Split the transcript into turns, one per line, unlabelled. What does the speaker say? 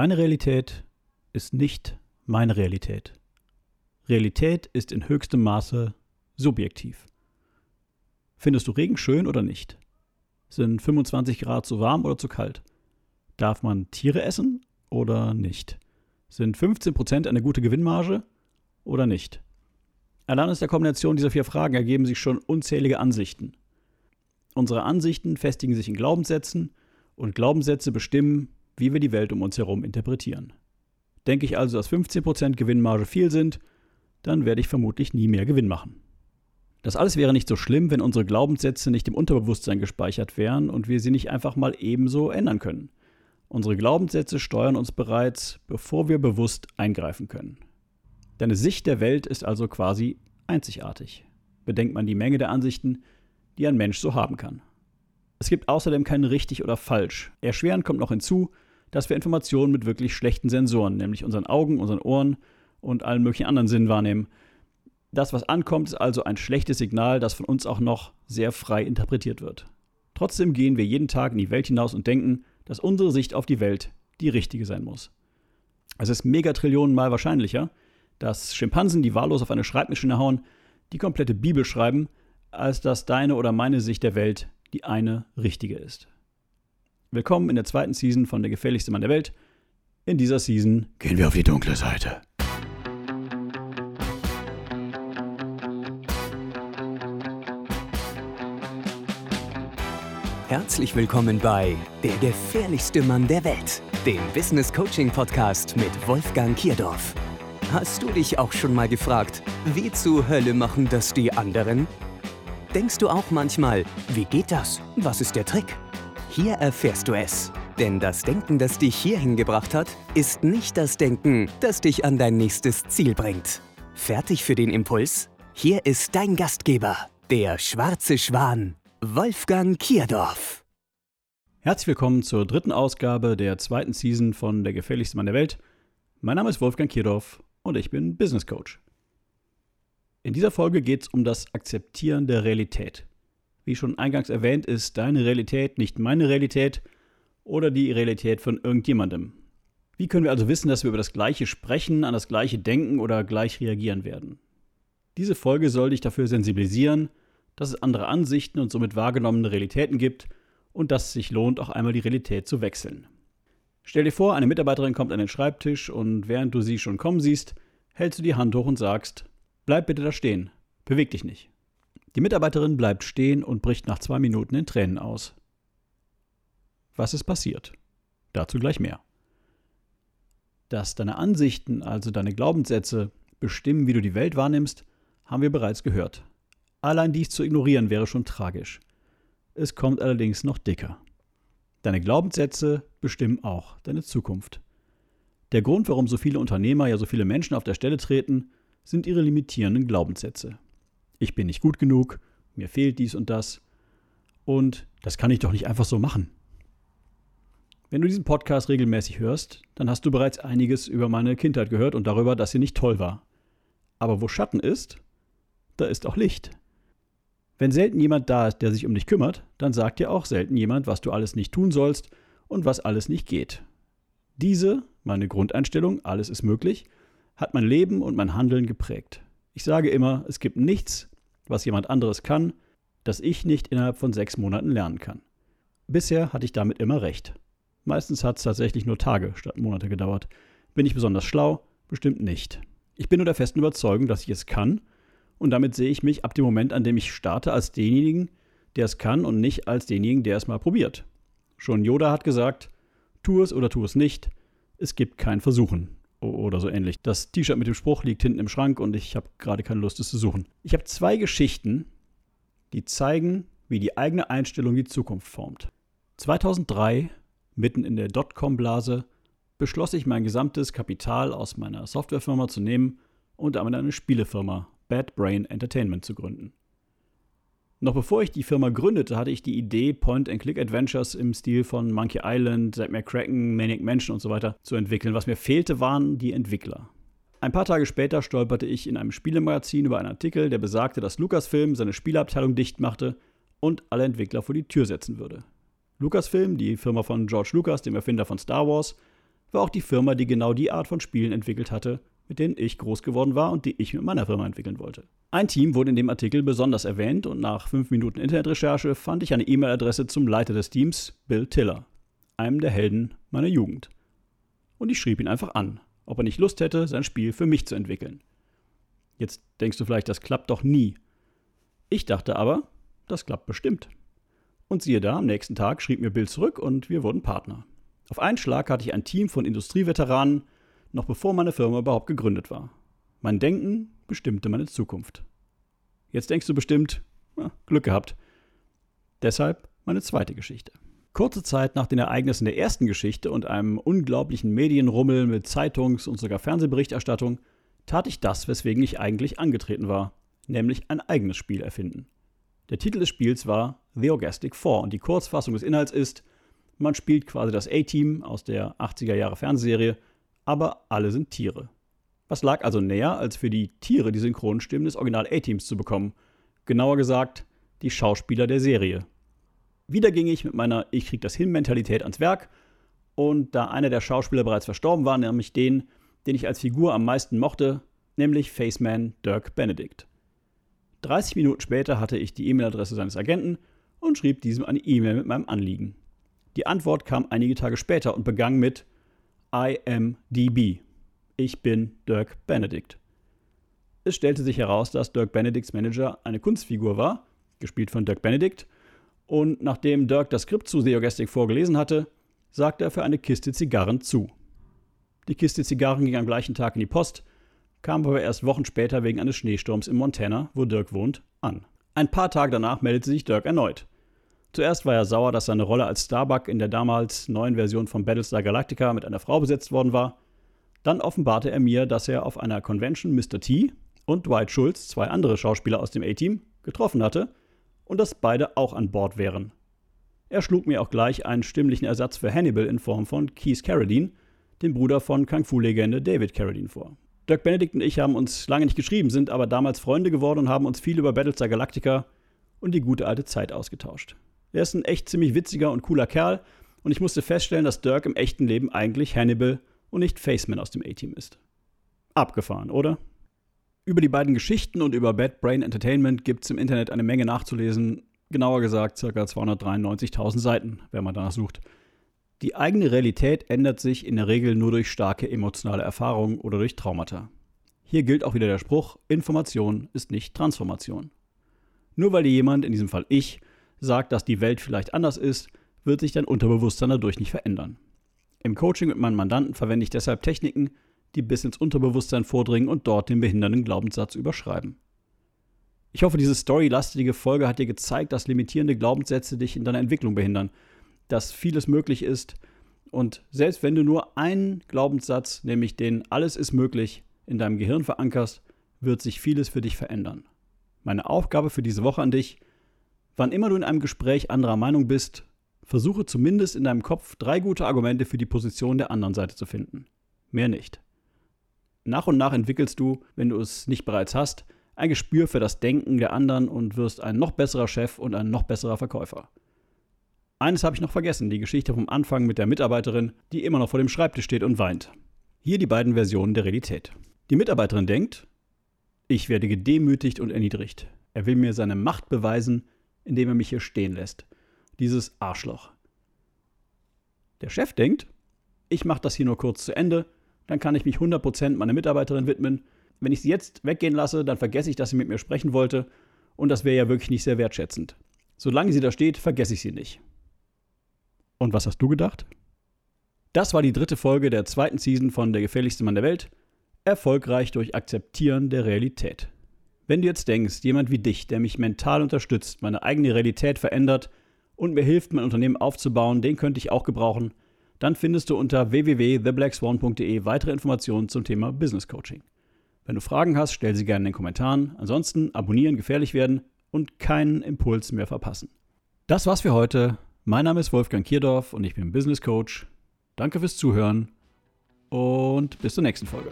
Deine Realität ist nicht meine Realität. Realität ist in höchstem Maße subjektiv. Findest du Regen schön oder nicht? Sind 25 Grad zu warm oder zu kalt? Darf man Tiere essen oder nicht? Sind 15% eine gute Gewinnmarge oder nicht? Allein aus der Kombination dieser vier Fragen ergeben sich schon unzählige Ansichten. Unsere Ansichten festigen sich in Glaubenssätzen und Glaubenssätze bestimmen, wie wir die Welt um uns herum interpretieren. Denke ich also, dass 15% Gewinnmarge viel sind, dann werde ich vermutlich nie mehr Gewinn machen. Das alles wäre nicht so schlimm, wenn unsere Glaubenssätze nicht im Unterbewusstsein gespeichert wären und wir sie nicht einfach mal ebenso ändern können. Unsere Glaubenssätze steuern uns bereits, bevor wir bewusst eingreifen können. Deine Sicht der Welt ist also quasi einzigartig. Bedenkt man die Menge der Ansichten, die ein Mensch so haben kann. Es gibt außerdem kein richtig oder falsch. Erschwerend kommt noch hinzu, dass wir Informationen mit wirklich schlechten Sensoren, nämlich unseren Augen, unseren Ohren und allen möglichen anderen Sinnen wahrnehmen. Das, was ankommt, ist also ein schlechtes Signal, das von uns auch noch sehr frei interpretiert wird. Trotzdem gehen wir jeden Tag in die Welt hinaus und denken, dass unsere Sicht auf die Welt die richtige sein muss. Es ist Megatrillionenmal wahrscheinlicher, dass Schimpansen, die wahllos auf eine Schreibmaschine hauen, die komplette Bibel schreiben, als dass deine oder meine Sicht der Welt die eine richtige ist. Willkommen in der zweiten Season von Der gefährlichste Mann der Welt. In dieser Season gehen wir auf die dunkle Seite.
Herzlich willkommen bei Der gefährlichste Mann der Welt, dem Business Coaching Podcast mit Wolfgang Kierdorf. Hast du dich auch schon mal gefragt, wie zur Hölle machen das die anderen? Denkst du auch manchmal, wie geht das? Was ist der Trick? Hier erfährst du es. Denn das Denken, das dich hierhin gebracht hat, ist nicht das Denken, das dich an dein nächstes Ziel bringt. Fertig für den Impuls? Hier ist dein Gastgeber, der schwarze Schwan, Wolfgang Kierdorf.
Herzlich willkommen zur dritten Ausgabe der zweiten Season von Der gefährlichste Mann der Welt. Mein Name ist Wolfgang Kierdorf und ich bin Business Coach. In dieser Folge geht es um das Akzeptieren der Realität. Wie schon eingangs erwähnt, ist deine Realität nicht meine Realität oder die Realität von irgendjemandem. Wie können wir also wissen, dass wir über das Gleiche sprechen, an das Gleiche denken oder gleich reagieren werden? Diese Folge soll dich dafür sensibilisieren, dass es andere Ansichten und somit wahrgenommene Realitäten gibt und dass es sich lohnt, auch einmal die Realität zu wechseln. Stell dir vor, eine Mitarbeiterin kommt an den Schreibtisch und während du sie schon kommen siehst, hältst du die Hand hoch und sagst, Bleib bitte da stehen. Beweg dich nicht. Die Mitarbeiterin bleibt stehen und bricht nach zwei Minuten in Tränen aus. Was ist passiert? Dazu gleich mehr. Dass deine Ansichten, also deine Glaubenssätze, bestimmen, wie du die Welt wahrnimmst, haben wir bereits gehört. Allein dies zu ignorieren wäre schon tragisch. Es kommt allerdings noch dicker. Deine Glaubenssätze bestimmen auch deine Zukunft. Der Grund, warum so viele Unternehmer, ja so viele Menschen auf der Stelle treten, sind ihre limitierenden Glaubenssätze. Ich bin nicht gut genug, mir fehlt dies und das und das kann ich doch nicht einfach so machen. Wenn du diesen Podcast regelmäßig hörst, dann hast du bereits einiges über meine Kindheit gehört und darüber, dass sie nicht toll war. Aber wo Schatten ist, da ist auch Licht. Wenn selten jemand da ist, der sich um dich kümmert, dann sagt dir auch selten jemand, was du alles nicht tun sollst und was alles nicht geht. Diese, meine Grundeinstellung, alles ist möglich, hat mein Leben und mein Handeln geprägt. Ich sage immer, es gibt nichts, was jemand anderes kann, das ich nicht innerhalb von sechs Monaten lernen kann. Bisher hatte ich damit immer recht. Meistens hat es tatsächlich nur Tage statt Monate gedauert. Bin ich besonders schlau? Bestimmt nicht. Ich bin nur der festen Überzeugung, dass ich es kann, und damit sehe ich mich ab dem Moment, an dem ich starte, als denjenigen, der es kann und nicht als denjenigen, der es mal probiert. Schon Yoda hat gesagt, tu es oder tu es nicht, es gibt kein Versuchen oder so ähnlich. Das T-Shirt mit dem Spruch liegt hinten im Schrank und ich habe gerade keine Lust, es zu suchen. Ich habe zwei Geschichten, die zeigen, wie die eigene Einstellung die Zukunft formt. 2003, mitten in der Dotcom-Blase, beschloss ich mein gesamtes Kapital aus meiner Softwarefirma zu nehmen und damit eine Spielefirma, Bad Brain Entertainment, zu gründen. Noch bevor ich die Firma gründete, hatte ich die Idee, Point-and-Click-Adventures im Stil von Monkey Island, Zack McCracken, Manic Mansion und so weiter zu entwickeln. Was mir fehlte, waren die Entwickler. Ein paar Tage später stolperte ich in einem Spielemagazin über einen Artikel, der besagte, dass Lucasfilm seine Spieleabteilung dicht machte und alle Entwickler vor die Tür setzen würde. Lucasfilm, die Firma von George Lucas, dem Erfinder von Star Wars, war auch die Firma, die genau die Art von Spielen entwickelt hatte, mit denen ich groß geworden war und die ich mit meiner Firma entwickeln wollte. Ein Team wurde in dem Artikel besonders erwähnt und nach fünf Minuten Internetrecherche fand ich eine E-Mail-Adresse zum Leiter des Teams, Bill Tiller, einem der Helden meiner Jugend. Und ich schrieb ihn einfach an, ob er nicht Lust hätte, sein Spiel für mich zu entwickeln. Jetzt denkst du vielleicht, das klappt doch nie. Ich dachte aber, das klappt bestimmt. Und siehe da, am nächsten Tag schrieb mir Bill zurück und wir wurden Partner. Auf einen Schlag hatte ich ein Team von Industrieveteranen, noch bevor meine Firma überhaupt gegründet war. Mein Denken bestimmte meine Zukunft. Jetzt denkst du bestimmt, na, Glück gehabt. Deshalb meine zweite Geschichte. Kurze Zeit nach den Ereignissen der ersten Geschichte und einem unglaublichen Medienrummel mit Zeitungs- und sogar Fernsehberichterstattung tat ich das, weswegen ich eigentlich angetreten war, nämlich ein eigenes Spiel erfinden. Der Titel des Spiels war The Orgastic Four und die Kurzfassung des Inhalts ist, man spielt quasi das A-Team aus der 80er Jahre Fernsehserie aber alle sind Tiere. Was lag also näher, als für die Tiere die Synchronstimmen des Original A-Teams zu bekommen? Genauer gesagt, die Schauspieler der Serie. Wieder ging ich mit meiner Ich krieg das hin Mentalität ans Werk und da einer der Schauspieler bereits verstorben war, nämlich den, den ich als Figur am meisten mochte, nämlich Faceman Dirk Benedict. 30 Minuten später hatte ich die E-Mail-Adresse seines Agenten und schrieb diesem eine E-Mail mit meinem Anliegen. Die Antwort kam einige Tage später und begann mit IMDB. Ich bin Dirk Benedict. Es stellte sich heraus, dass Dirk Benedicts Manager eine Kunstfigur war, gespielt von Dirk Benedict, und nachdem Dirk das Skript zu Theogestic vorgelesen hatte, sagte er für eine Kiste Zigarren zu. Die Kiste Zigarren ging am gleichen Tag in die Post, kam aber erst Wochen später wegen eines Schneesturms in Montana, wo Dirk wohnt, an. Ein paar Tage danach meldete sich Dirk erneut. Zuerst war er sauer, dass seine Rolle als Starbuck in der damals neuen Version von Battlestar Galactica mit einer Frau besetzt worden war. Dann offenbarte er mir, dass er auf einer Convention Mr. T und Dwight Schultz, zwei andere Schauspieler aus dem A-Team, getroffen hatte und dass beide auch an Bord wären. Er schlug mir auch gleich einen stimmlichen Ersatz für Hannibal in Form von Keith Carradine, dem Bruder von Kung Fu-Legende David Carradine, vor. Dirk Benedict und ich haben uns lange nicht geschrieben, sind aber damals Freunde geworden und haben uns viel über Battlestar Galactica und die gute alte Zeit ausgetauscht. Er ist ein echt ziemlich witziger und cooler Kerl und ich musste feststellen, dass Dirk im echten Leben eigentlich Hannibal und nicht Faceman aus dem A-Team ist. Abgefahren, oder? Über die beiden Geschichten und über Bad Brain Entertainment gibt es im Internet eine Menge nachzulesen, genauer gesagt ca. 293.000 Seiten, wenn man danach sucht. Die eigene Realität ändert sich in der Regel nur durch starke emotionale Erfahrungen oder durch Traumata. Hier gilt auch wieder der Spruch, Information ist nicht Transformation. Nur weil dir jemand, in diesem Fall ich, sagt, dass die Welt vielleicht anders ist, wird sich dein Unterbewusstsein dadurch nicht verändern. Im Coaching mit meinen Mandanten verwende ich deshalb Techniken, die bis ins Unterbewusstsein vordringen und dort den behindernden Glaubenssatz überschreiben. Ich hoffe, diese storylastige Folge hat dir gezeigt, dass limitierende Glaubenssätze dich in deiner Entwicklung behindern, dass vieles möglich ist und selbst wenn du nur einen Glaubenssatz, nämlich den Alles ist möglich, in deinem Gehirn verankerst, wird sich vieles für dich verändern. Meine Aufgabe für diese Woche an dich, Wann immer du in einem Gespräch anderer Meinung bist, versuche zumindest in deinem Kopf drei gute Argumente für die Position der anderen Seite zu finden. Mehr nicht. Nach und nach entwickelst du, wenn du es nicht bereits hast, ein Gespür für das Denken der anderen und wirst ein noch besserer Chef und ein noch besserer Verkäufer. Eines habe ich noch vergessen, die Geschichte vom Anfang mit der Mitarbeiterin, die immer noch vor dem Schreibtisch steht und weint. Hier die beiden Versionen der Realität. Die Mitarbeiterin denkt, ich werde gedemütigt und erniedrigt. Er will mir seine Macht beweisen, indem er mich hier stehen lässt. Dieses Arschloch. Der Chef denkt, ich mache das hier nur kurz zu Ende, dann kann ich mich 100% meiner Mitarbeiterin widmen. Wenn ich sie jetzt weggehen lasse, dann vergesse ich, dass sie mit mir sprechen wollte und das wäre ja wirklich nicht sehr wertschätzend. Solange sie da steht, vergesse ich sie nicht. Und was hast du gedacht? Das war die dritte Folge der zweiten Season von Der gefährlichste Mann der Welt. Erfolgreich durch Akzeptieren der Realität. Wenn du jetzt denkst, jemand wie dich, der mich mental unterstützt, meine eigene Realität verändert und mir hilft, mein Unternehmen aufzubauen, den könnte ich auch gebrauchen, dann findest du unter www.theblackswan.de weitere Informationen zum Thema Business Coaching. Wenn du Fragen hast, stell sie gerne in den Kommentaren. Ansonsten abonnieren, gefährlich werden und keinen Impuls mehr verpassen. Das war's für heute. Mein Name ist Wolfgang Kierdorf und ich bin Business Coach. Danke fürs Zuhören und bis zur nächsten Folge.